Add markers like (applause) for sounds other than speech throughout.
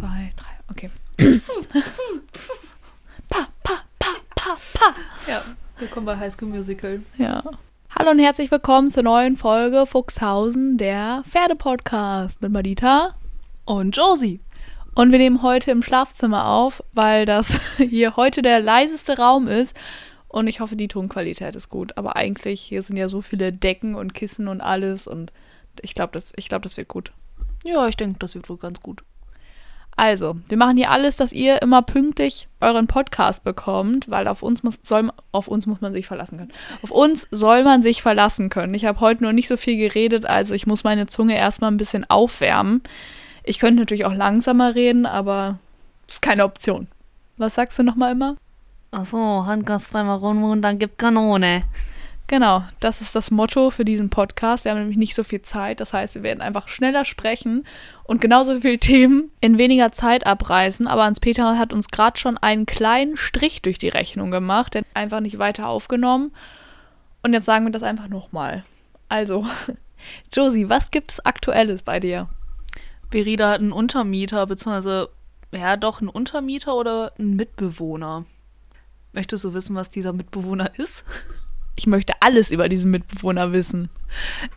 zwei, drei. Okay. pa, pa, pa, pa, pa. Ja, willkommen bei High School Musical. Ja. Hallo und herzlich willkommen zur neuen Folge Fuchshausen, der Pferdepodcast mit Madita. Und Josie. Und wir nehmen heute im Schlafzimmer auf, weil das (laughs) hier heute der leiseste Raum ist. Und ich hoffe, die Tonqualität ist gut. Aber eigentlich, hier sind ja so viele Decken und Kissen und alles. Und ich glaube, das, ich glaub, das wird gut. Ja, ich denke, das wird wohl ganz gut. Also, wir machen hier alles, dass ihr immer pünktlich euren Podcast bekommt, weil auf uns muss, soll, auf uns muss man sich verlassen können. Auf uns soll man sich verlassen können. Ich habe heute nur nicht so viel geredet, also ich muss meine Zunge erstmal ein bisschen aufwärmen. Ich könnte natürlich auch langsamer reden, aber ist keine Option. Was sagst du nochmal immer? Achso, Handgas zweimal rum und dann gibt Kanone. Genau, das ist das Motto für diesen Podcast. Wir haben nämlich nicht so viel Zeit. Das heißt, wir werden einfach schneller sprechen und genauso viele Themen in weniger Zeit abreißen. Aber Hans-Peter hat uns gerade schon einen kleinen Strich durch die Rechnung gemacht, denn einfach nicht weiter aufgenommen. Und jetzt sagen wir das einfach nochmal. Also, (laughs) Josie, was gibt es Aktuelles bei dir? Berida hat einen Untermieter, beziehungsweise, ja, doch einen Untermieter oder einen Mitbewohner. Möchtest du wissen, was dieser Mitbewohner ist? (laughs) Ich möchte alles über diesen Mitbewohner wissen.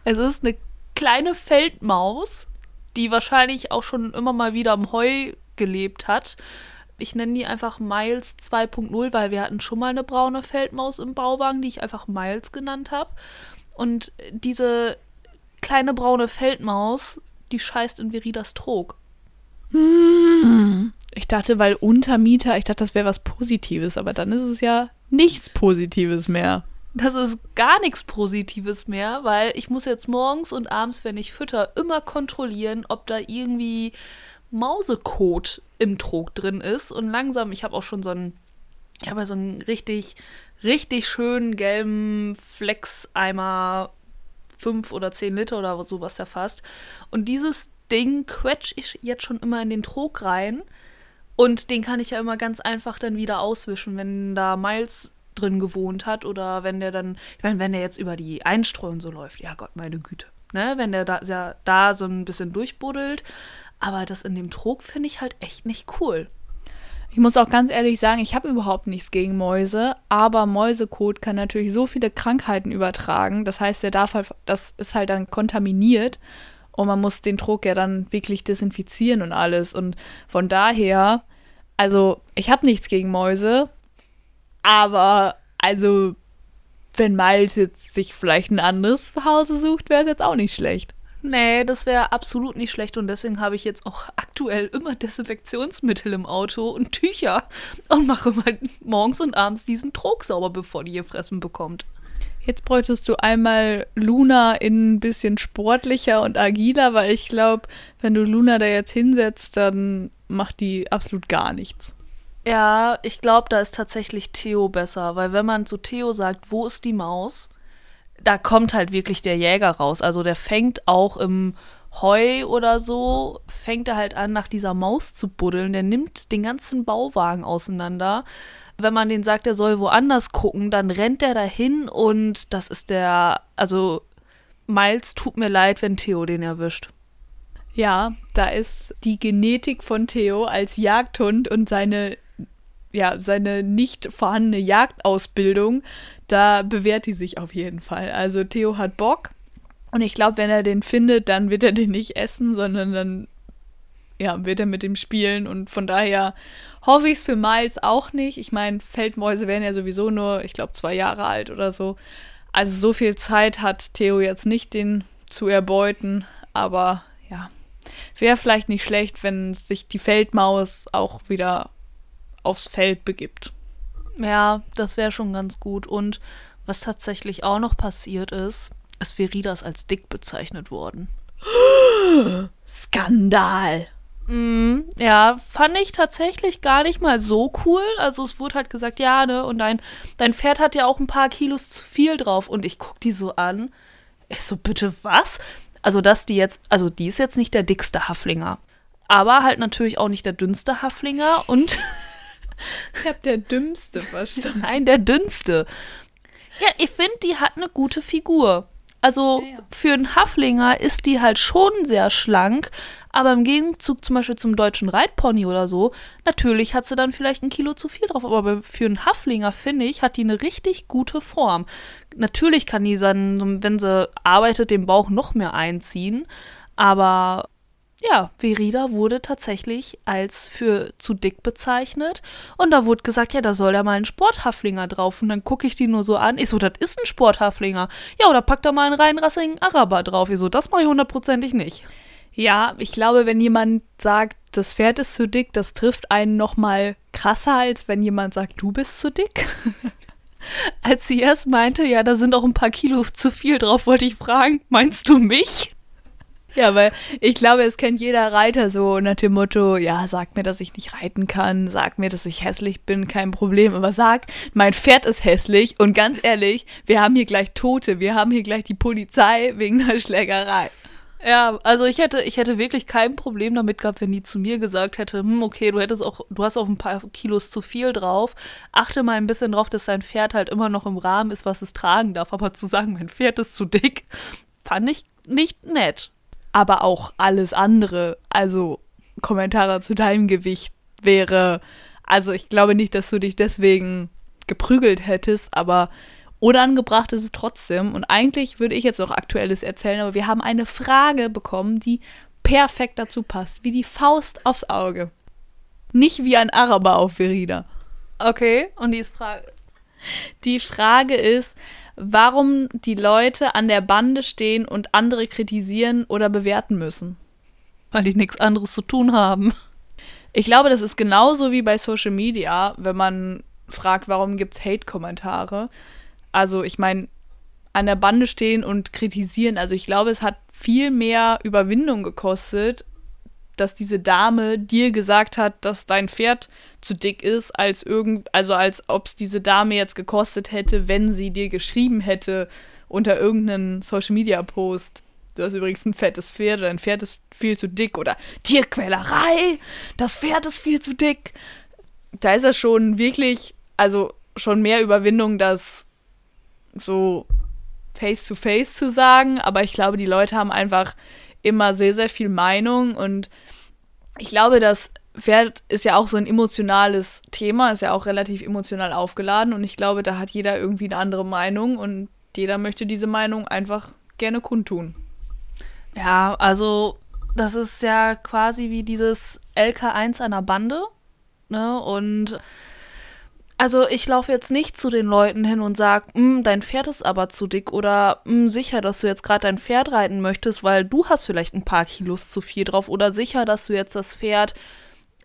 Es ist eine kleine Feldmaus, die wahrscheinlich auch schon immer mal wieder am Heu gelebt hat. Ich nenne die einfach Miles 2.0, weil wir hatten schon mal eine braune Feldmaus im Bauwagen, die ich einfach Miles genannt habe. Und diese kleine braune Feldmaus, die scheißt in Veridas Trog. Ich dachte, weil Untermieter, ich dachte, das wäre was Positives, aber dann ist es ja nichts Positives mehr. Das ist gar nichts Positives mehr, weil ich muss jetzt morgens und abends, wenn ich fütter, immer kontrollieren, ob da irgendwie Mausekot im Trog drin ist. Und langsam, ich habe auch schon so einen, ich habe so einen richtig, richtig schönen gelben Flex-Eimer, fünf oder zehn Liter oder sowas der fast. Und dieses Ding quetsch ich jetzt schon immer in den Trog rein. Und den kann ich ja immer ganz einfach dann wieder auswischen, wenn da Miles drin gewohnt hat oder wenn der dann, ich meine, wenn der jetzt über die Einstreu so läuft, ja Gott, meine Güte, ne, wenn der da, ja, da so ein bisschen durchbuddelt, aber das in dem Trog finde ich halt echt nicht cool. Ich muss auch ganz ehrlich sagen, ich habe überhaupt nichts gegen Mäuse, aber Mäusekot kann natürlich so viele Krankheiten übertragen. Das heißt, der darf halt, das ist halt dann kontaminiert und man muss den Trog ja dann wirklich desinfizieren und alles. Und von daher, also ich habe nichts gegen Mäuse, aber also, wenn Miles jetzt sich vielleicht ein anderes Zuhause sucht, wäre es jetzt auch nicht schlecht. Nee, das wäre absolut nicht schlecht und deswegen habe ich jetzt auch aktuell immer (laughs) Desinfektionsmittel im Auto und Tücher und mache mal morgens und abends diesen Trog sauber, bevor die ihr Fressen bekommt. Jetzt bräuchtest du einmal Luna in ein bisschen sportlicher und agiler, weil ich glaube, wenn du Luna da jetzt hinsetzt, dann macht die absolut gar nichts. Ja, ich glaube, da ist tatsächlich Theo besser, weil wenn man zu Theo sagt, wo ist die Maus, da kommt halt wirklich der Jäger raus. Also der fängt auch im Heu oder so, fängt er halt an, nach dieser Maus zu buddeln. Der nimmt den ganzen Bauwagen auseinander. Wenn man den sagt, er soll woanders gucken, dann rennt er dahin und das ist der, also Miles tut mir leid, wenn Theo den erwischt. Ja, da ist die Genetik von Theo als Jagdhund und seine ja, seine nicht vorhandene Jagdausbildung, da bewährt die sich auf jeden Fall. Also Theo hat Bock und ich glaube, wenn er den findet, dann wird er den nicht essen, sondern dann ja, wird er mit dem spielen und von daher hoffe ich es für Miles auch nicht. Ich meine, Feldmäuse werden ja sowieso nur, ich glaube, zwei Jahre alt oder so. Also so viel Zeit hat Theo jetzt nicht, den zu erbeuten, aber ja, wäre vielleicht nicht schlecht, wenn sich die Feldmaus auch wieder aufs Feld begibt. Ja, das wäre schon ganz gut. Und was tatsächlich auch noch passiert ist, ist Veridas als dick bezeichnet worden. (gasps) Skandal. Mm, ja, fand ich tatsächlich gar nicht mal so cool. Also es wurde halt gesagt, ja, ne, und dein, dein Pferd hat ja auch ein paar Kilos zu viel drauf. Und ich guck die so an. Ich so, bitte was? Also, dass die jetzt, also die ist jetzt nicht der dickste Haflinger. Aber halt natürlich auch nicht der dünnste Haflinger und (laughs) Ich hab der Dümmste verstanden. (laughs) Nein, der dünnste. Ja, ich finde, die hat eine gute Figur. Also Ja, ja. für einen Haflinger ist die halt schon sehr schlank, aber im Gegenzug zum Beispiel zum deutschen Reitpony oder so, natürlich hat sie dann vielleicht ein Kilo zu viel drauf, aber für einen Haflinger, finde ich, hat die eine richtig gute Form. Natürlich kann die dann, wenn sie arbeitet, den Bauch noch mehr einziehen, aber ja, Verida wurde tatsächlich als für zu dick bezeichnet. Und da wurde gesagt, ja, da soll da mal ein Sporthaflinger drauf. Und dann gucke ich die nur so an. Ich so, das ist ein Sporthaflinger. Ja, oder pack da mal einen reinrassigen Araber drauf. Ich so, das mache ich hundertprozentig nicht. Ja, ich glaube, wenn jemand sagt, das Pferd ist zu dick, das trifft einen noch mal krasser, als wenn jemand sagt, du bist zu dick. (laughs) Als sie erst meinte, ja, da sind auch ein paar Kilo zu viel drauf, wollte ich fragen, meinst du mich? Ja, weil ich glaube, es kennt jeder Reiter so nach dem Motto, ja, sag mir, dass ich nicht reiten kann, sag mir, dass ich hässlich bin, kein Problem, aber sag, mein Pferd ist hässlich und ganz ehrlich, wir haben hier gleich Tote, wir haben hier gleich die Polizei wegen einer Schlägerei. Ja, also ich hätte, ich hätte wirklich kein Problem damit gehabt, wenn die zu mir gesagt hätte, hm, okay, du hättest auch, du hast auch ein paar Kilos zu viel drauf. Achte mal ein bisschen drauf, dass dein Pferd halt immer noch im Rahmen ist, was es tragen darf. Aber zu sagen, mein Pferd ist zu dick, fand ich nicht nett. Aber auch alles andere, also Kommentare zu deinem Gewicht wäre, also ich glaube nicht, dass du dich deswegen geprügelt hättest, aber unangebracht ist es trotzdem. Und eigentlich würde ich jetzt auch Aktuelles erzählen, aber wir haben eine Frage bekommen, die perfekt dazu passt, wie die Faust aufs Auge. Nicht wie ein Araber auf Verida. Okay, und die ist Frage. Die Frage ist, warum die Leute an der Bande stehen und andere kritisieren oder bewerten müssen. Weil die nichts anderes zu tun haben. Ich glaube, das ist genauso wie bei Social Media, wenn man fragt, warum gibt es Hate-Kommentare. Also ich meine, an der Bande stehen und kritisieren. Also ich glaube, es hat viel mehr Überwindung gekostet, dass diese Dame dir gesagt hat, dass dein Pferd zu dick ist, als irgend, also als ob es diese Dame jetzt gekostet hätte, wenn sie dir geschrieben hätte unter irgendeinen Social Media Post. Du hast übrigens ein fettes Pferd oder dein Pferd ist viel zu dick oder Tierquälerei, das Pferd ist viel zu dick. Da ist es schon wirklich, also schon mehr Überwindung, das so face to face zu sagen, aber ich glaube, die Leute haben einfach immer sehr, sehr viel Meinung und ich glaube, das Pferd ist ja auch so ein emotionales Thema, ist ja auch relativ emotional aufgeladen und ich glaube, da hat jeder irgendwie eine andere Meinung und jeder möchte diese Meinung einfach gerne kundtun. Ja, also das ist ja quasi wie dieses LK1 einer Bande. Ne? Und also ich laufe jetzt nicht zu den Leuten hin und sage, dein Pferd ist aber zu dick oder "Mm, sicher, dass du jetzt gerade dein Pferd reiten möchtest, weil du hast vielleicht ein paar Kilos zu viel drauf oder sicher, dass du jetzt das Pferd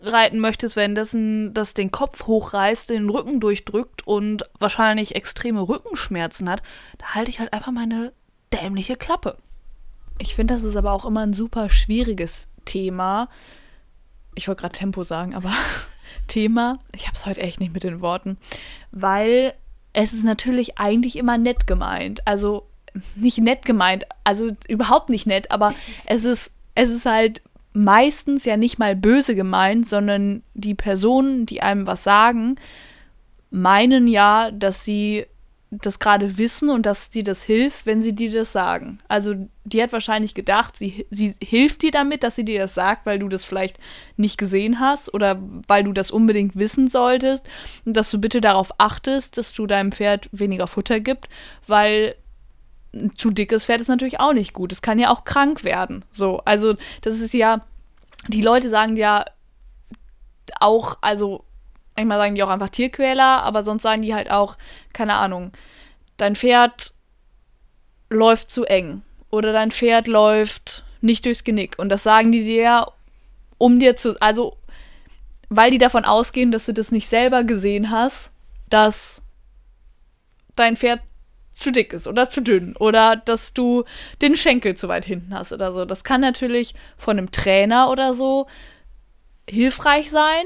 reiten möchtest, wenn dessen das den Kopf hochreißt, den Rücken durchdrückt und wahrscheinlich extreme Rückenschmerzen hat, da halte ich halt einfach meine dämliche Klappe. Ich finde, das ist aber auch immer ein super schwieriges Thema. Ich wollte gerade Tempo sagen, aber (laughs) Thema, ich habe es heute echt nicht mit den Worten, weil es ist natürlich eigentlich immer nett gemeint. Also nicht nett gemeint, also überhaupt nicht nett, aber es ist, es ist halt meistens ja nicht mal böse gemeint, sondern die Personen, die einem was sagen, meinen ja, dass sie das gerade wissen und dass sie das hilft, wenn sie dir das sagen. Also die hat wahrscheinlich gedacht, sie, sie hilft dir damit, dass sie dir das sagt, weil du das vielleicht nicht gesehen hast oder weil du das unbedingt wissen solltest und dass du bitte darauf achtest, dass du deinem Pferd weniger Futter gibt, weil ein zu dickes Pferd ist natürlich auch nicht gut. Es kann ja auch krank werden. So, also das ist ja, die Leute sagen ja auch, also manchmal sagen die auch einfach Tierquäler, aber sonst sagen die halt auch, keine Ahnung, dein Pferd läuft zu eng oder dein Pferd läuft nicht durchs Genick. Und das sagen die dir, um dir zu, also weil die davon ausgehen, dass du das nicht selber gesehen hast, dass dein Pferd zu dick ist oder zu dünn oder dass du den Schenkel zu weit hinten hast oder so. Das kann natürlich von einem Trainer oder so hilfreich sein,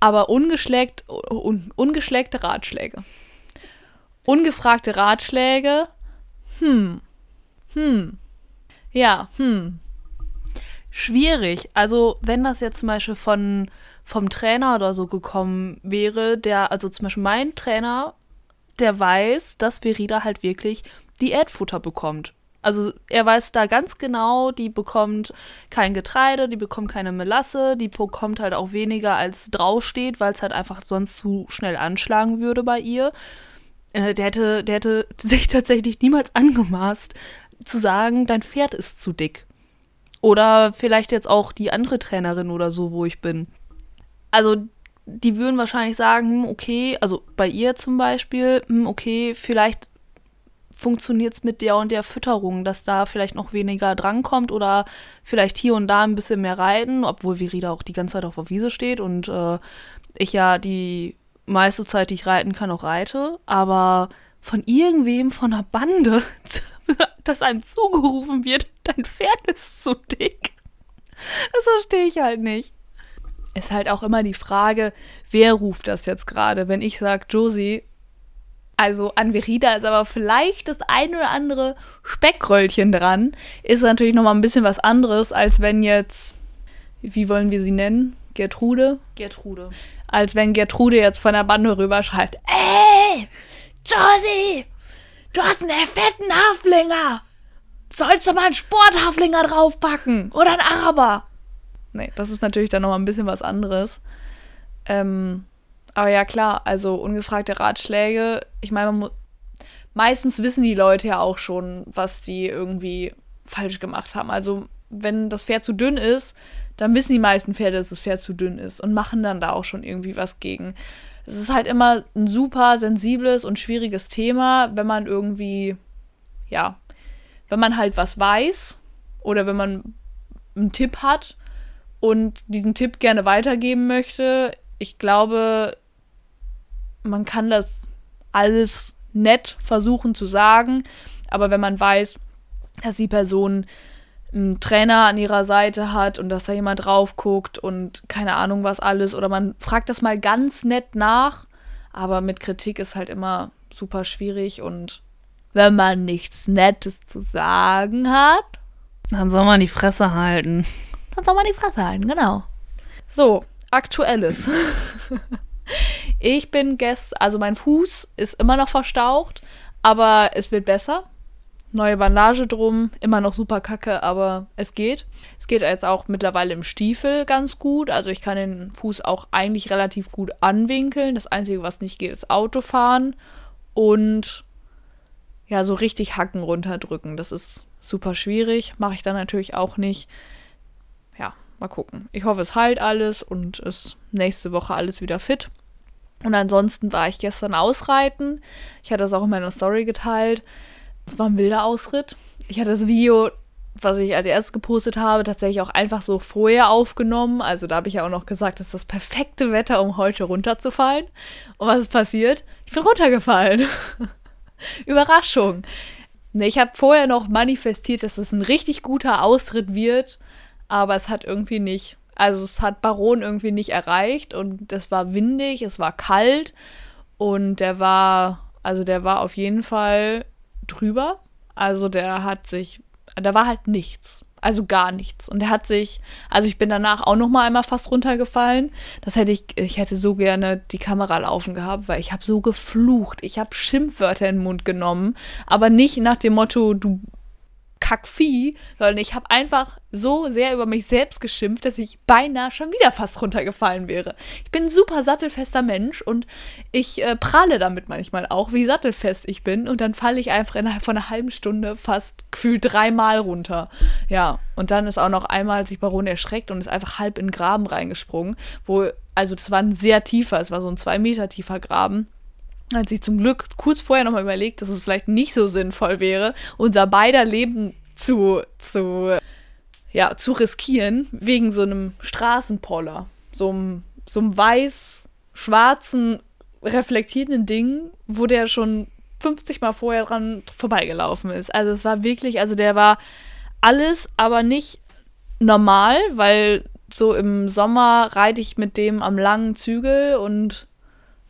aber ungeschleckt, un, ungeschleckte Ratschläge. Ungefragte Ratschläge, hm, hm, ja, hm. Schwierig. Also, wenn das jetzt zum Beispiel von, vom Trainer oder so gekommen wäre, der, also zum Beispiel mein Trainer, der weiß, dass Verida halt wirklich Diätfutter bekommt. Also er weiß da ganz genau, die bekommt kein Getreide, die bekommt keine Melasse, die bekommt halt auch weniger als draufsteht, weil es halt einfach sonst zu schnell anschlagen würde bei ihr. Äh, der, hätte, der hätte (laughs) sich tatsächlich niemals angemaßt zu sagen, dein Pferd ist zu dick. Oder vielleicht jetzt auch die andere Trainerin oder so, wo ich bin. Also die würden wahrscheinlich sagen, hm, okay, also bei ihr zum Beispiel, hm, okay, vielleicht funktioniert es mit der und der Fütterung, dass da vielleicht noch weniger drankommt oder vielleicht hier und da ein bisschen mehr reiten, obwohl Virida auch die ganze Zeit auf der Wiese steht und äh, ich ja die meiste Zeit, die ich reiten kann, auch reite. Aber von irgendwem von einer Bande, (laughs) dass einem zugerufen wird, dein Pferd ist zu dick. Das verstehe ich halt nicht. Ist halt auch immer die Frage, wer ruft das jetzt gerade? Wenn ich sage, Josie, also an Verida ist aber vielleicht das ein oder andere Speckröllchen dran. Ist natürlich nochmal ein bisschen was anderes, als wenn jetzt, wie wollen wir sie nennen? Gertrude? Gertrude. Als wenn Gertrude jetzt von der Bande rüberschreibt, ey, Josie, du hast einen fetten Haflinger. Sollst du mal einen Sporthaflinger draufpacken oder einen Araber? Nee, das ist natürlich dann nochmal ein bisschen was anderes. Ähm, aber ja, klar, also ungefragte Ratschläge. Ich meine, meistens wissen die Leute ja auch schon, was die irgendwie falsch gemacht haben. Also, wenn das Pferd zu dünn ist, dann wissen die meisten Pferde, dass das Pferd zu dünn ist und machen dann da auch schon irgendwie was gegen. Es ist halt immer ein super sensibles und schwieriges Thema, wenn man irgendwie, ja, wenn man halt was weiß oder wenn man einen Tipp hat und diesen Tipp gerne weitergeben möchte. Ich glaube, man kann das alles nett versuchen zu sagen, aber wenn man weiß, dass die Person einen Trainer an ihrer Seite hat und dass da jemand drauf guckt und keine Ahnung was alles oder man fragt das mal ganz nett nach, aber mit Kritik ist halt immer super schwierig und wenn man nichts Nettes zu sagen hat, dann soll man die Fresse halten. Dann soll man die Fresse halten, genau. So, aktuelles. (laughs) Ich bin gestern, also mein Fuß ist immer noch verstaucht, aber es wird besser. Neue Bandage drum, immer noch super kacke, aber es geht. Es geht jetzt auch mittlerweile im Stiefel ganz gut. Also ich kann den Fuß auch eigentlich relativ gut anwinkeln. Das Einzige, was nicht geht, ist Autofahren und ja, so richtig Hacken runterdrücken. Das ist super schwierig. Mache ich dann natürlich auch nicht. Ja, mal gucken. Ich hoffe, es heilt alles und ist nächste Woche alles wieder fit. Und ansonsten war ich gestern ausreiten. Ich hatte das auch in meiner Story geteilt. Es war ein wilder Ausritt. Ich hatte das Video, was ich als erstes gepostet habe, tatsächlich auch einfach so vorher aufgenommen. Also da habe ich ja auch noch gesagt, das ist das perfekte Wetter, um heute runterzufallen. Und was ist passiert? Ich bin runtergefallen. (laughs) Überraschung. Ich habe vorher noch manifestiert, dass es ein richtig guter Ausritt wird, aber es hat irgendwie nicht. Also es hat Baron irgendwie nicht erreicht und es war windig, es war kalt und der war, also der war auf jeden Fall drüber. Also der hat sich, da war halt nichts. Also gar nichts. Und er hat sich, also ich bin danach auch noch mal einmal fast runtergefallen. Das hätte ich, ich hätte so gerne die Kamera laufen gehabt, weil ich habe so geflucht. Ich habe Schimpfwörter in den Mund genommen, aber nicht nach dem Motto, du Kackvieh, sondern ich habe einfach so sehr über mich selbst geschimpft, dass ich beinahe schon wieder fast runtergefallen wäre. Ich bin ein super sattelfester Mensch und ich äh, prahle damit manchmal auch, wie sattelfest ich bin. Und dann falle ich einfach innerhalb von einer halben Stunde fast gefühlt dreimal runter. Ja, und dann ist auch noch einmal sich Baron erschreckt und ist einfach halb in den Graben reingesprungen, wo, also das war ein sehr tiefer, es war so ein zwei Meter tiefer Graben hat sich zum Glück kurz vorher nochmal überlegt, dass es vielleicht nicht so sinnvoll wäre, unser beider Leben zu, zu, ja, zu riskieren, wegen so einem Straßenpoller. So einem, so einem weiß-schwarzen, reflektierenden Ding, wo der schon 50 Mal vorher dran vorbeigelaufen ist. Also es war wirklich, also der war alles, aber nicht normal, weil so im Sommer reite ich mit dem am langen Zügel und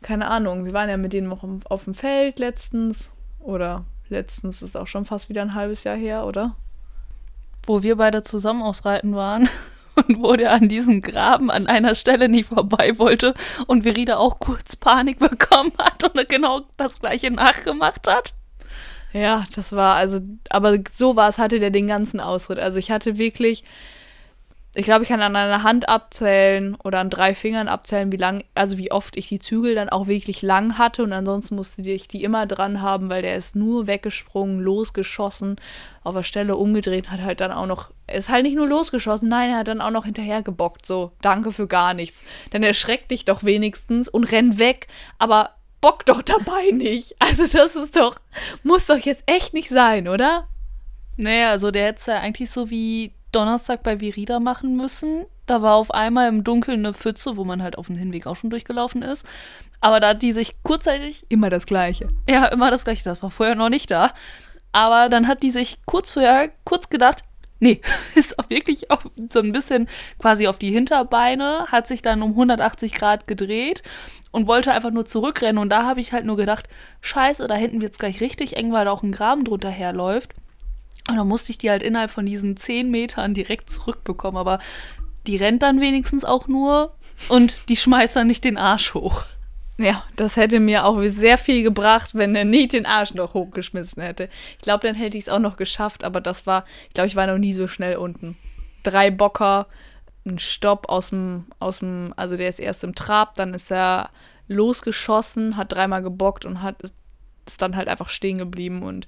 keine Ahnung, wir waren ja mit denen noch auf dem Feld letztens. Oder letztens ist auch schon fast wieder ein halbes Jahr her, oder? Wo wir beide zusammen ausreiten waren (laughs) und wo der an diesem Graben an einer Stelle nicht vorbei wollte und Verida auch kurz Panik bekommen hat und genau das gleiche nachgemacht hat. Ja, das war also, aber sowas hatte der den ganzen Ausritt. Also ich hatte wirklich, ich glaube, ich kann an einer Hand abzählen oder an drei Fingern abzählen, wie lang, also wie oft ich die Zügel dann auch wirklich lang hatte und ansonsten musste ich die immer dran haben, weil der ist nur weggesprungen, losgeschossen, auf der Stelle umgedreht, hat halt dann auch noch, er ist halt nicht nur losgeschossen, nein, er hat dann auch noch hinterher gebockt, so, danke für gar nichts. Dann erschreckt dich doch wenigstens und renn weg, aber bock doch dabei (laughs) nicht. Also das ist doch, muss doch jetzt echt nicht sein, oder? Naja, also der hätte es ja eigentlich so wie Donnerstag bei Virida machen müssen. Da war auf einmal im Dunkeln eine Pfütze, wo man halt auf dem Hinweg auch schon durchgelaufen ist. Aber da hat die sich kurzzeitig. Immer das Gleiche. Ja, immer das Gleiche. Das war vorher noch nicht da. Aber dann hat die sich kurz vorher kurz gedacht, nee, (laughs) ist auch wirklich auch so ein bisschen quasi auf die Hinterbeine, hat sich dann um 180 Grad gedreht und wollte einfach nur zurückrennen. Und da habe ich halt nur gedacht, scheiße, da hinten wird es gleich richtig eng, weil da auch ein Graben drunter herläuft. Und dann musste ich die halt innerhalb von diesen 10 Metern direkt zurückbekommen. Aber die rennt dann wenigstens auch nur und die schmeißt dann nicht den Arsch hoch. Ja, das hätte mir auch sehr viel gebracht, wenn er nicht den Arsch noch hochgeschmissen hätte. Ich glaube, dann hätte ich es auch noch geschafft, aber das war, ich glaube, ich war noch nie so schnell unten. Drei Bocker, ein Stopp aus dem, aus dem, also der ist erst im Trab, dann ist er losgeschossen, hat dreimal gebockt und hat ist dann halt einfach stehen geblieben und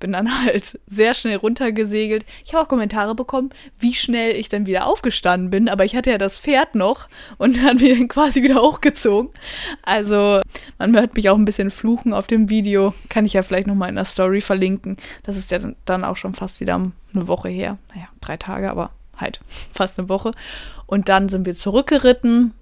bin dann halt sehr schnell runtergesegelt. Ich habe auch Kommentare bekommen, wie schnell ich dann wieder aufgestanden bin, aber ich hatte ja das Pferd noch und dann bin ich quasi wieder hochgezogen. Also man hört mich auch ein bisschen fluchen auf dem Video. Kann ich ja vielleicht nochmal in der Story verlinken. Das ist ja dann auch schon fast wieder eine Woche her. Naja, drei Tage, aber halt fast eine Woche. Und dann sind wir zurückgeritten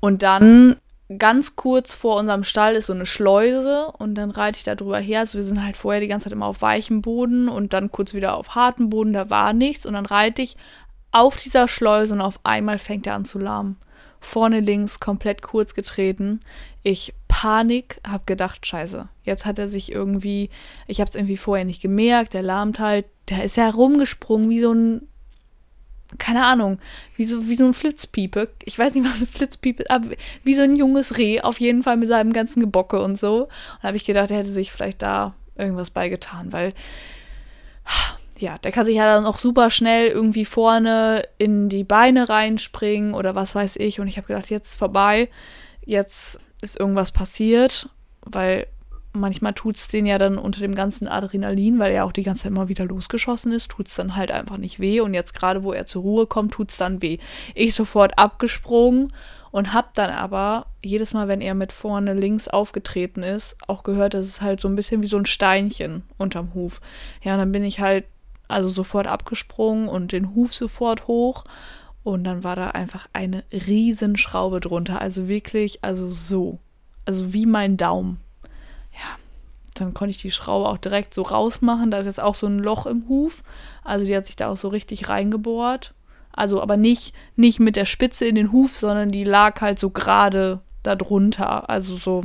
und dann ganz kurz vor unserem Stall ist so eine Schleuse und dann reite ich da drüber her. Also wir sind halt vorher die ganze Zeit immer auf weichem Boden und dann kurz wieder auf hartem Boden, da war nichts und dann reite ich auf dieser Schleuse und auf einmal fängt er an zu lahmen. Vorne links komplett kurz getreten. Ich Panik, hab gedacht, scheiße, jetzt hat er sich irgendwie, ich hab's irgendwie vorher nicht gemerkt, der lahmt halt, der ist ja rumgesprungen wie so ein keine Ahnung, wie so, wie so ein Flitzpiepe. Ich weiß nicht, (laughs) was ein Flitzpiepe ist, aber wie so ein junges Reh, auf jeden Fall mit seinem ganzen Gebocke und so. Und da habe ich gedacht, er hätte sich vielleicht da irgendwas beigetan, weil ja, der kann sich ja dann auch super schnell irgendwie vorne in die Beine reinspringen oder was weiß ich. Und ich habe gedacht, jetzt ist vorbei, jetzt ist irgendwas passiert, weil manchmal tut es den ja dann unter dem ganzen Adrenalin, weil er auch die ganze Zeit immer wieder losgeschossen ist, tut es dann halt einfach nicht weh. Und jetzt gerade, wo er zur Ruhe kommt, tut es dann weh. Ich sofort abgesprungen und hab dann aber jedes Mal, wenn er mit vorne links aufgetreten ist, auch gehört, dass es halt so ein bisschen wie so ein Steinchen unterm Huf. Ja, und dann bin ich halt also sofort abgesprungen und den Huf sofort hoch. Und dann war da einfach eine Riesenschraube drunter. Also wirklich, also so. Also wie mein Daumen dann konnte ich die Schraube auch direkt so rausmachen. Da ist jetzt auch so ein Loch im Huf. Also die hat sich da auch so richtig reingebohrt. Also aber nicht, nicht mit der Spitze in den Huf, sondern die lag halt so gerade da drunter. Also so.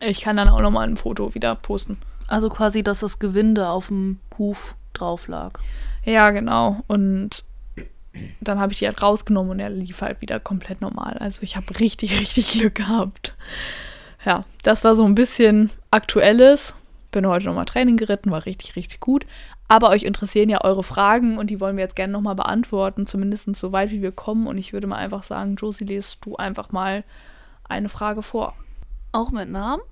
Ich kann dann auch nochmal ein Foto wieder posten. Also quasi, dass das Gewinde auf dem Huf drauf lag. Ja, genau. Und dann habe ich die halt rausgenommen und er lief halt wieder komplett normal. Also ich habe richtig, (laughs) richtig Glück gehabt ja, das war so ein bisschen aktuelles. Bin heute nochmal Training geritten, war richtig, richtig gut. Aber euch interessieren ja eure Fragen und die wollen wir jetzt gerne nochmal beantworten, zumindest so weit wie wir kommen. Und ich würde mal einfach sagen, Josie, lest du einfach mal eine Frage vor. Auch mit Namen?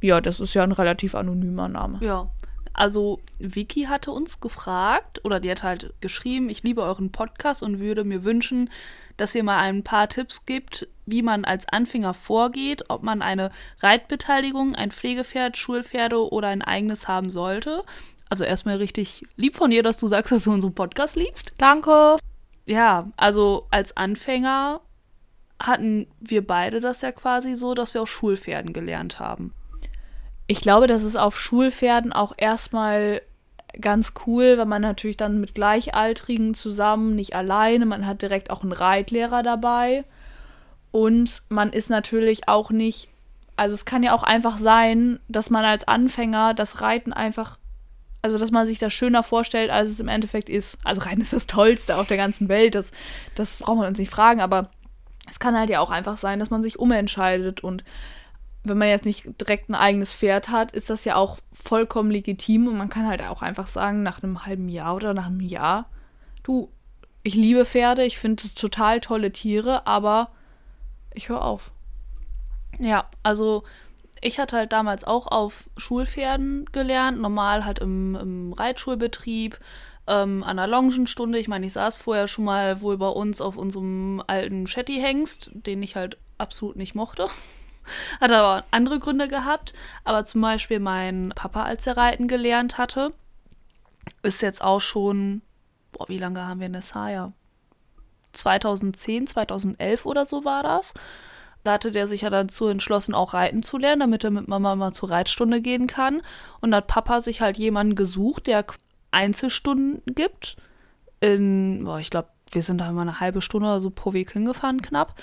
Ja, das ist ja ein relativ anonymer Name. Ja. Also Vicky hatte uns gefragt, oder die hat halt geschrieben, ich liebe euren Podcast und würde mir wünschen, dass ihr mal ein paar Tipps gibt, wie man als Anfänger vorgeht, ob man eine Reitbeteiligung, ein Pflegepferd, Schulpferde oder ein eigenes haben sollte. Also erstmal richtig lieb von dir, dass du sagst, dass du unseren Podcast liebst. Danke. Ja, also als Anfänger hatten wir beide das ja quasi so, dass wir auf Schulpferden gelernt haben. Ich glaube, das ist auf Schulpferden auch erstmal ganz cool, weil man natürlich dann mit Gleichaltrigen zusammen, nicht alleine, man hat direkt auch einen Reitlehrer dabei. Und man ist natürlich auch nicht, also es kann ja auch einfach sein, dass man als Anfänger das Reiten einfach, also dass man sich das schöner vorstellt, als es im Endeffekt ist. Also Reiten ist das Tollste auf der ganzen Welt, das, das braucht man uns nicht fragen, aber es kann halt ja auch einfach sein, dass man sich umentscheidet und wenn man jetzt nicht direkt ein eigenes Pferd hat, ist das ja auch vollkommen legitim und man kann halt auch einfach sagen, nach einem halben Jahr oder nach einem Jahr, du, ich liebe Pferde, ich finde total tolle Tiere, aber ich höre auf. Ja, also ich hatte halt damals auch auf Schulpferden gelernt, normal halt im, im Reitschulbetrieb, ähm, an der Longenstunde. Ich meine, ich saß vorher schon mal wohl bei uns auf unserem alten Shetty-Hengst, den ich halt absolut nicht mochte. (laughs) Hat aber andere Gründe gehabt. Aber zum Beispiel mein Papa, als er reiten gelernt hatte, ist jetzt auch schon, boah, wie lange haben wir Nessaya? 2010, 2011 oder so war das. Da hatte der sich ja dazu entschlossen, auch reiten zu lernen, damit er mit Mama mal zur Reitstunde gehen kann. Und hat Papa sich halt jemanden gesucht, der Einzelstunden gibt. In, boah, ich glaube, wir sind da immer eine halbe Stunde oder so pro Weg hingefahren, knapp.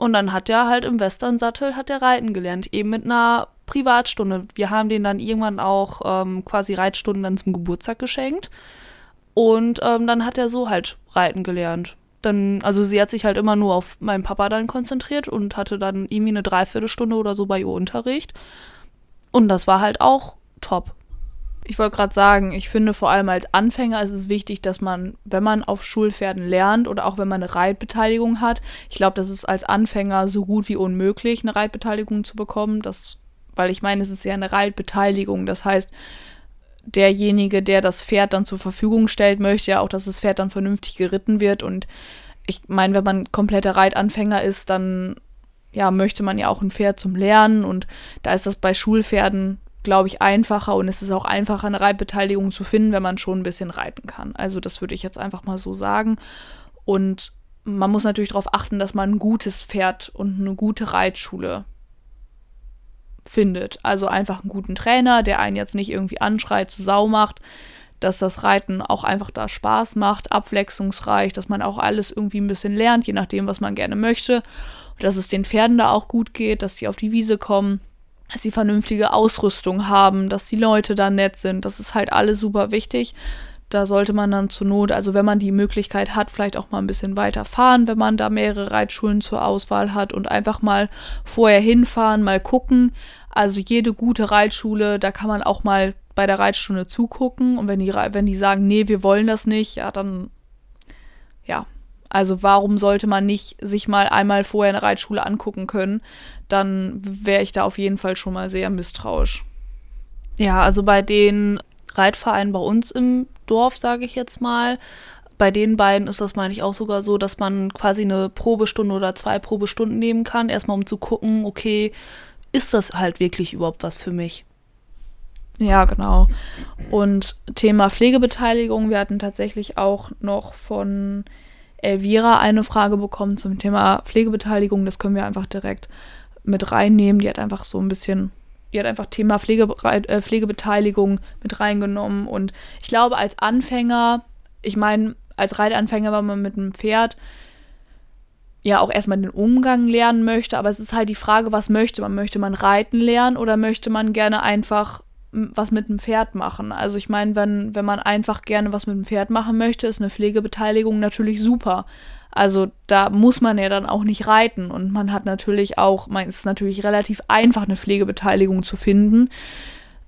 Und dann hat er halt im Westernsattel hat er reiten gelernt, eben mit einer Privatstunde. Wir haben den dann irgendwann auch ähm, quasi Reitstunden dann zum Geburtstag geschenkt. Und ähm, dann hat er so halt reiten gelernt. Dann, also sie hat sich halt immer nur auf meinen Papa dann konzentriert und hatte dann irgendwie eine Dreiviertelstunde oder so bei ihr Unterricht. Und das war halt auch top. Ich wollte gerade sagen, ich finde vor allem als Anfänger ist es wichtig, dass man, wenn man auf Schulpferden lernt oder auch wenn man eine Reitbeteiligung hat, ich glaube, das ist als Anfänger so gut wie unmöglich, eine Reitbeteiligung zu bekommen. Das, weil ich meine, es ist ja eine Reitbeteiligung. Das heißt, derjenige, der das Pferd dann zur Verfügung stellt, möchte ja auch, dass das Pferd dann vernünftig geritten wird. Und ich meine, wenn man kompletter Reitanfänger ist, dann ja, möchte man ja auch ein Pferd zum Lernen. Und da ist das bei Schulpferden glaube ich, einfacher und es ist auch einfacher, eine Reitbeteiligung zu finden, wenn man schon ein bisschen reiten kann. Also das würde ich jetzt einfach mal so sagen. Und man muss natürlich darauf achten, dass man ein gutes Pferd und eine gute Reitschule findet. Also einfach einen guten Trainer, der einen jetzt nicht irgendwie anschreit, zu Sau macht, dass das Reiten auch einfach da Spaß macht, abwechslungsreich, dass man auch alles irgendwie ein bisschen lernt, je nachdem, was man gerne möchte. Und dass es den Pferden da auch gut geht, dass sie auf die Wiese kommen dass sie vernünftige Ausrüstung haben, dass die Leute da nett sind. Das ist halt alles super wichtig. Da sollte man dann zur Not, also wenn man die Möglichkeit hat, vielleicht auch mal ein bisschen weiter fahren, wenn man da mehrere Reitschulen zur Auswahl hat und einfach mal vorher hinfahren, mal gucken. Also jede gute Reitschule, da kann man auch mal bei der Reitstunde zugucken. Und wenn die, wenn die sagen, nee, wir wollen das nicht, ja, dann ja, also warum sollte man nicht sich mal einmal vorher eine Reitschule angucken können? Dann wäre ich da auf jeden Fall schon mal sehr misstrauisch. Ja, also bei den Reitvereinen bei uns im Dorf, sage ich jetzt mal, bei den beiden ist das, meine ich, auch sogar so, dass man quasi eine Probestunde oder zwei Probestunden nehmen kann, erstmal um zu gucken, okay, ist das halt wirklich überhaupt was für mich? Ja, genau. Und Thema Pflegebeteiligung, wir hatten tatsächlich auch noch von Elvira eine Frage bekommen zum Thema Pflegebeteiligung. Das können wir einfach direkt mit reinnehmen. Die hat einfach so ein bisschen, die hat einfach Thema Pflege, äh, Pflegebeteiligung mit reingenommen. Und ich glaube, als Anfänger, ich meine, als Reitanfänger, wenn man mit einem Pferd ja auch erstmal den Umgang lernen möchte, aber es ist halt die Frage, was möchte man? Möchte man reiten lernen oder möchte man gerne einfach was mit dem Pferd machen. Also ich meine, wenn, wenn man einfach gerne was mit dem Pferd machen möchte, ist eine Pflegebeteiligung natürlich super. Also da muss man ja dann auch nicht reiten und man hat natürlich auch, man ist natürlich relativ einfach, eine Pflegebeteiligung zu finden.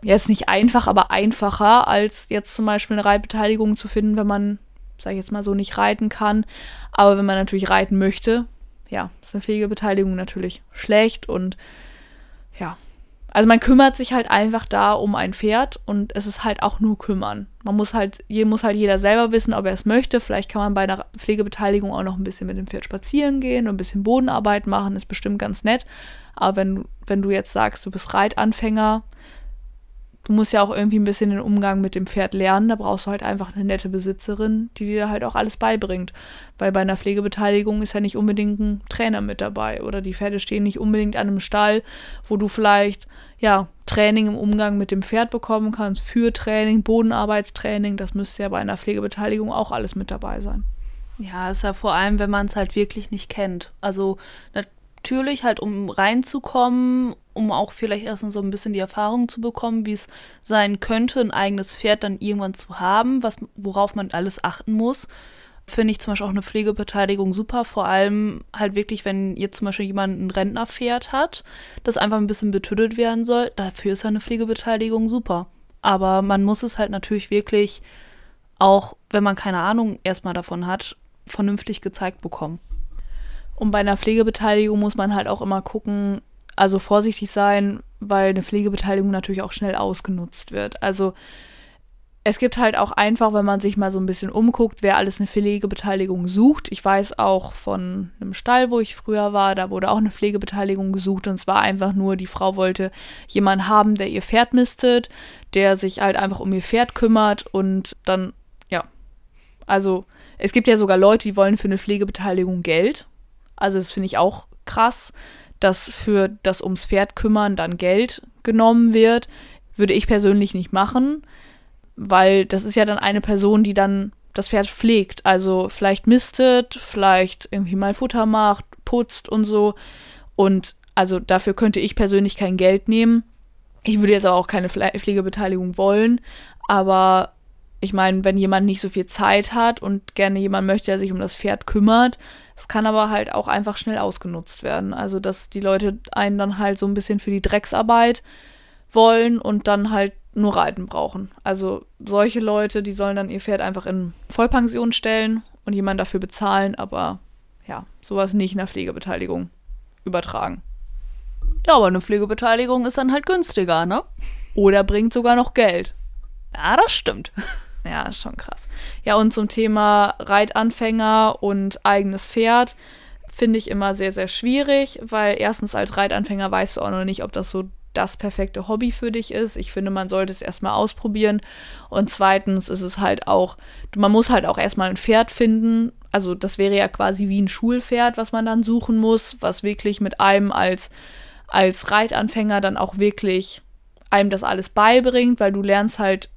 Jetzt nicht einfach, aber einfacher, als jetzt zum Beispiel eine Reitbeteiligung zu finden, wenn man, sag ich jetzt mal so, nicht reiten kann. Aber wenn man natürlich reiten möchte, ja, ist eine Pflegebeteiligung natürlich schlecht und ja, also man kümmert sich halt einfach da um ein Pferd und es ist halt auch nur kümmern. Man muss halt, muss halt jeder selber wissen, ob er es möchte. Vielleicht kann man bei einer Pflegebeteiligung auch noch ein bisschen mit dem Pferd spazieren gehen und ein bisschen Bodenarbeit machen, ist bestimmt ganz nett. Aber wenn, wenn du jetzt sagst, du bist Reitanfänger, du musst ja auch irgendwie ein bisschen den Umgang mit dem Pferd lernen. Da brauchst du halt einfach eine nette Besitzerin, die dir halt auch alles beibringt. Weil bei einer Pflegebeteiligung ist ja nicht unbedingt ein Trainer mit dabei oder die Pferde stehen nicht unbedingt an einem Stall, wo du vielleicht ja Training im Umgang mit dem Pferd bekommen kannst, für Training, Bodenarbeitstraining. Das müsste ja bei einer Pflegebeteiligung auch alles mit dabei sein. Ja, ist ja vor allem, wenn man es halt wirklich nicht kennt. Also natürlich halt, um reinzukommen, um auch vielleicht erst so ein bisschen die Erfahrung zu bekommen, wie es sein könnte, ein eigenes Pferd dann irgendwann zu haben, was, worauf man alles achten muss. finde ich zum Beispiel auch eine Pflegebeteiligung super. Vor allem halt wirklich, wenn jetzt zum Beispiel jemand ein Rentnerpferd hat, das einfach ein bisschen betüttelt werden soll. Dafür ist ja eine Pflegebeteiligung super. Aber man muss es halt natürlich wirklich auch, wenn man keine Ahnung erstmal davon hat, vernünftig gezeigt bekommen. Und bei einer Pflegebeteiligung muss man halt auch immer gucken, also vorsichtig sein, weil eine Pflegebeteiligung natürlich auch schnell ausgenutzt wird. Also es gibt halt auch einfach, wenn man sich mal so ein bisschen umguckt, wer alles eine Pflegebeteiligung sucht. Ich weiß auch von einem Stall, wo ich früher war, da wurde auch eine Pflegebeteiligung gesucht und es war einfach nur, die Frau wollte jemanden haben, der ihr Pferd mistet, der sich halt einfach um ihr Pferd kümmert und dann, ja. Also es gibt ja sogar Leute, die wollen für eine Pflegebeteiligung Geld. Also das finde ich auch krass, dass für das ums Pferd kümmern dann Geld genommen wird. Würde ich persönlich nicht machen weil das ist ja dann eine Person, die dann das Pferd pflegt. Also vielleicht mistet, vielleicht irgendwie mal Futter macht, putzt und so. Und also dafür könnte ich persönlich kein Geld nehmen. Ich würde jetzt aber auch keine Pflegebeteiligung wollen. Aber ich meine, wenn jemand nicht so viel Zeit hat und gerne jemand möchte, der sich um das Pferd kümmert, es kann aber halt auch einfach schnell ausgenutzt werden. Also, dass die Leute einen dann halt so ein bisschen für die Drecksarbeit wollen und dann halt nur Reiten brauchen. Also solche Leute, die sollen dann ihr Pferd einfach in Vollpension stellen und jemanden dafür bezahlen, aber ja, sowas nicht in der Pflegebeteiligung übertragen. Ja, aber eine Pflegebeteiligung ist dann halt günstiger, ne? Oder bringt sogar noch Geld. Ja, das stimmt. Ja, ist schon krass. Ja, und zum Thema Reitanfänger und eigenes Pferd finde ich immer sehr, sehr schwierig, weil erstens als Reitanfänger weißt du auch noch nicht, ob das so das perfekte Hobby für dich ist. Ich finde, man sollte es erstmal ausprobieren. Und zweitens ist es halt auch, man muss halt auch erstmal ein Pferd finden. Also das wäre ja quasi wie ein Schulpferd, was man dann suchen muss, was wirklich mit einem als, als Reitanfänger dann auch wirklich einem das alles beibringt, weil du lernst halt,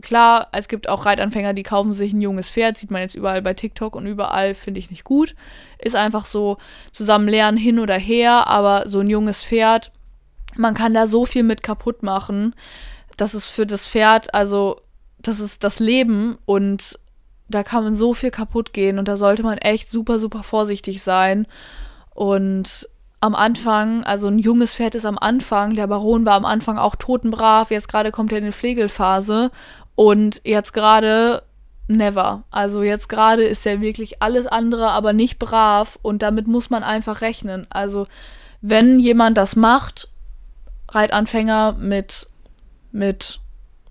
klar, es gibt auch Reitanfänger, die kaufen sich ein junges Pferd, sieht man jetzt überall bei TikTok und überall, finde ich nicht gut. Ist einfach so zusammen lernen hin oder her, aber so ein junges Pferd man kann da so viel mit kaputt machen. Das ist für das Pferd, also das ist das Leben und da kann man so viel kaputt gehen und da sollte man echt super, super vorsichtig sein. Und am Anfang, also ein junges Pferd ist am Anfang, der Baron war am Anfang auch totenbrav, jetzt gerade kommt er in die Pflegelphase und jetzt gerade never. Also jetzt gerade ist er wirklich alles andere, aber nicht brav und damit muss man einfach rechnen. Also wenn jemand das macht Reitanfänger mit, mit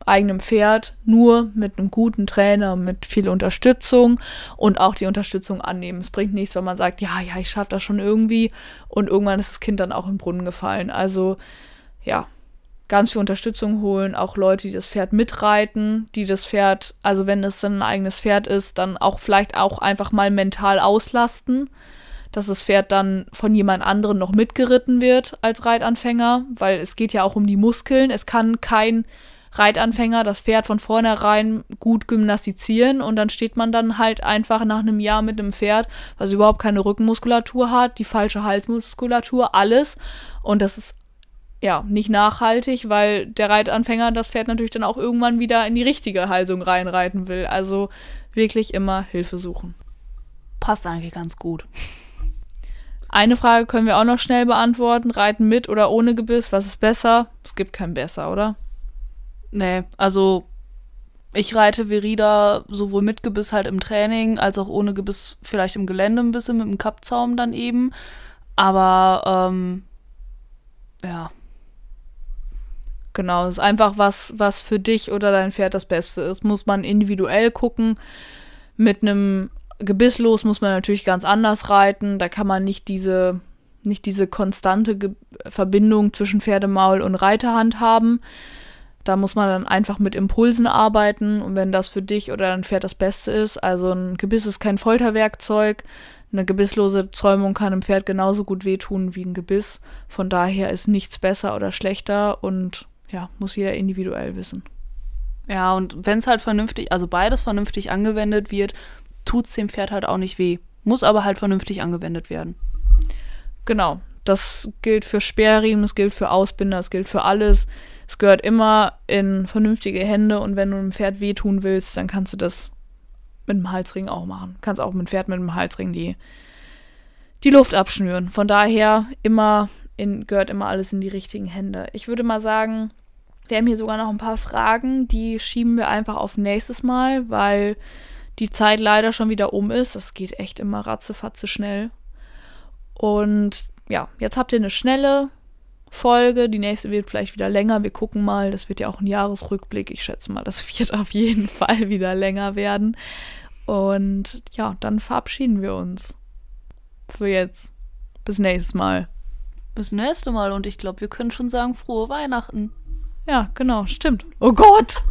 eigenem Pferd, nur mit einem guten Trainer, mit viel Unterstützung und auch die Unterstützung annehmen. Es bringt nichts, wenn man sagt, ja, ja, ich schaffe das schon irgendwie und irgendwann ist das Kind dann auch im Brunnen gefallen. Also ja, ganz viel Unterstützung holen, auch Leute, die das Pferd mitreiten, die das Pferd, also wenn es dann ein eigenes Pferd ist, dann auch vielleicht auch einfach mal mental auslasten dass das Pferd dann von jemand anderem noch mitgeritten wird als Reitanfänger, weil es geht ja auch um die Muskeln. Es kann kein Reitanfänger das Pferd von vornherein gut gymnastizieren und dann steht man dann halt einfach nach einem Jahr mit einem Pferd, was überhaupt keine Rückenmuskulatur hat, die falsche Halsmuskulatur, alles. Und das ist ja nicht nachhaltig, weil der Reitanfänger das Pferd natürlich dann auch irgendwann wieder in die richtige Halsung reinreiten will. Also wirklich immer Hilfe suchen. Passt eigentlich ganz gut. Eine Frage können wir auch noch schnell beantworten. Reiten mit oder ohne Gebiss, was ist besser? Es gibt kein besser, oder? Nee, also ich reite Verida sowohl mit Gebiss halt im Training, als auch ohne Gebiss vielleicht im Gelände ein bisschen mit dem Kappzaum dann eben. Aber ähm, ja. Genau, es ist einfach was, was für dich oder dein Pferd das Beste ist. Muss man individuell gucken. Mit einem gebisslos muss man natürlich ganz anders reiten. Da kann man nicht diese, nicht diese konstante Ge Verbindung zwischen Pferdemaul und Reiterhand haben. Da muss man dann einfach mit Impulsen arbeiten und wenn das für dich oder dein Pferd das Beste ist, also ein Gebiss ist kein Folterwerkzeug, eine gebisslose Zäumung kann einem Pferd genauso gut wehtun wie ein Gebiss. Von daher ist nichts besser oder schlechter und ja, muss jeder individuell wissen. Ja, und wenn es halt vernünftig, also beides vernünftig angewendet wird, tut es dem Pferd halt auch nicht weh. Muss aber halt vernünftig angewendet werden. Genau. Das gilt für Sperrriemen, es gilt für Ausbinder, es gilt für alles. Es gehört immer in vernünftige Hände und wenn du einem Pferd wehtun willst, dann kannst du das mit dem Halsring auch machen. Kannst auch mit dem Pferd mit dem Halsring die, die Luft abschnüren. Von daher immer in, gehört immer alles in die richtigen Hände. Ich würde mal sagen, wir haben hier sogar noch ein paar Fragen, die schieben wir einfach auf nächstes Mal, weil die Zeit leider schon wieder um ist. Das geht echt immer ratzefatze schnell. Und ja, jetzt habt ihr eine schnelle Folge. Die nächste wird vielleicht wieder länger. Wir gucken mal. Das wird ja auch ein Jahresrückblick. Ich schätze mal, das (laughs) wird auf jeden Fall wieder länger werden. Und ja, dann verabschieden wir uns. Für jetzt. Bis nächstes Mal. Bis nächste Mal. Und ich glaube, wir können schon sagen, frohe Weihnachten. Ja, genau, stimmt. Oh Gott.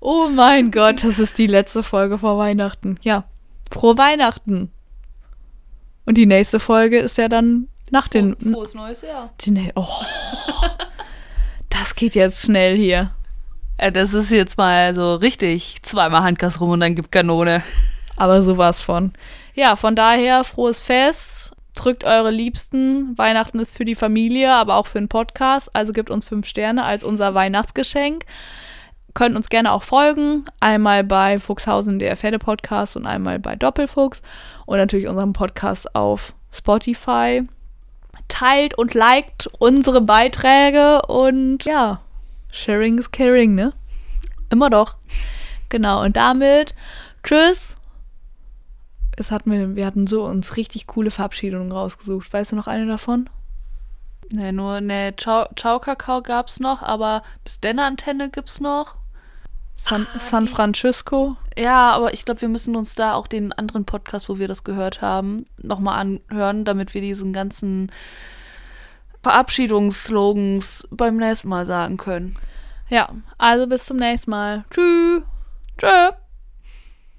Oh mein Gott, das ist die letzte Folge vor Weihnachten. Ja, frohe Weihnachten. Und die nächste Folge ist ja dann nach den. Frohes neues Jahr. Die, oh, (laughs) das geht jetzt schnell hier. Äh, das ist jetzt mal so richtig zweimal Handgas rum und dann gibt Kanone. Aber sowas von. Ja, von daher frohes Fest. Drückt eure Liebsten. Weihnachten ist für die Familie, aber auch für den Podcast. Also gebt uns fünf Sterne als unser Weihnachtsgeschenk. Könnt uns gerne auch folgen. Einmal bei Fuchshausen, der Pferde-Podcast und einmal bei Doppelfuchs. Und natürlich unserem Podcast auf Spotify. Teilt und liked unsere Beiträge und ja, sharing is caring, ne? Immer doch. Genau, und damit tschüss. Es hat mir, wir hatten so uns richtig coole Verabschiedungen rausgesucht. Weißt du noch eine davon? Ne, nur ne Ciao, Ciao Kakao gab's noch, aber bis Denne Antenne gibt's noch. San, Ah, San Francisco. Ja, aber ich glaube, wir müssen uns da auch den anderen Podcast, wo wir das gehört haben, nochmal anhören, damit wir diesen ganzen Verabschiedungsslogans beim nächsten Mal sagen können. Ja, also bis zum nächsten Mal. Tschüss. Tschö.